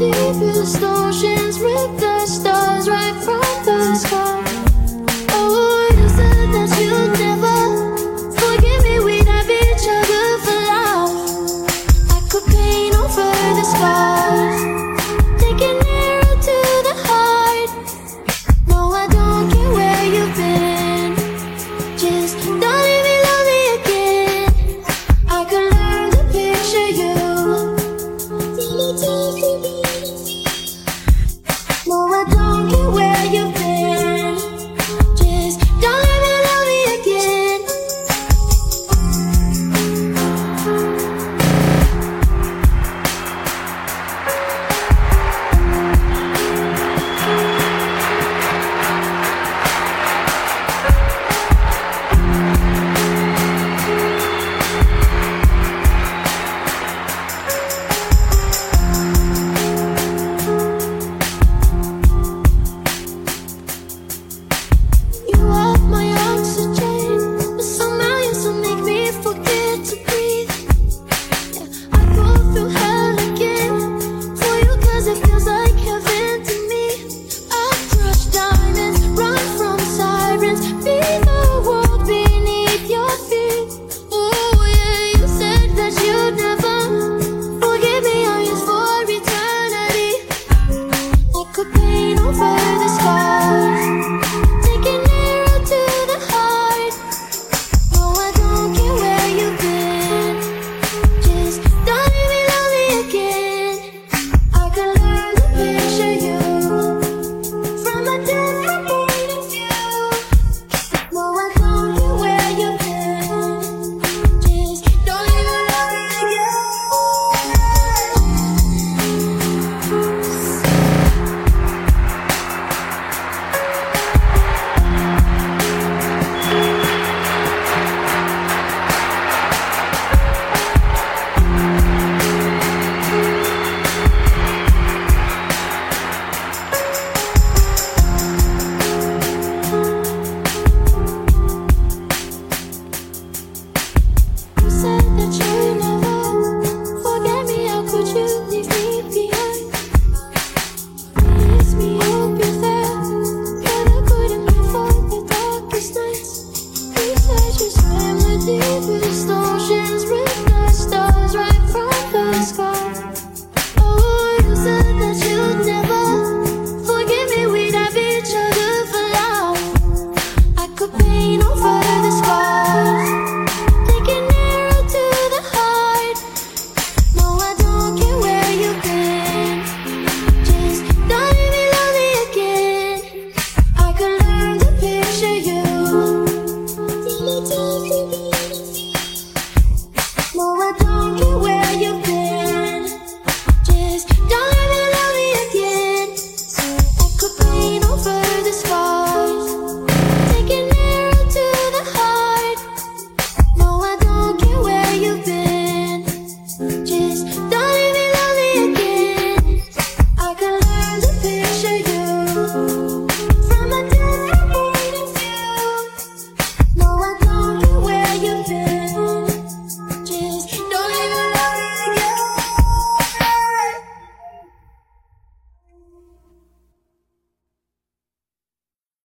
deepest ocean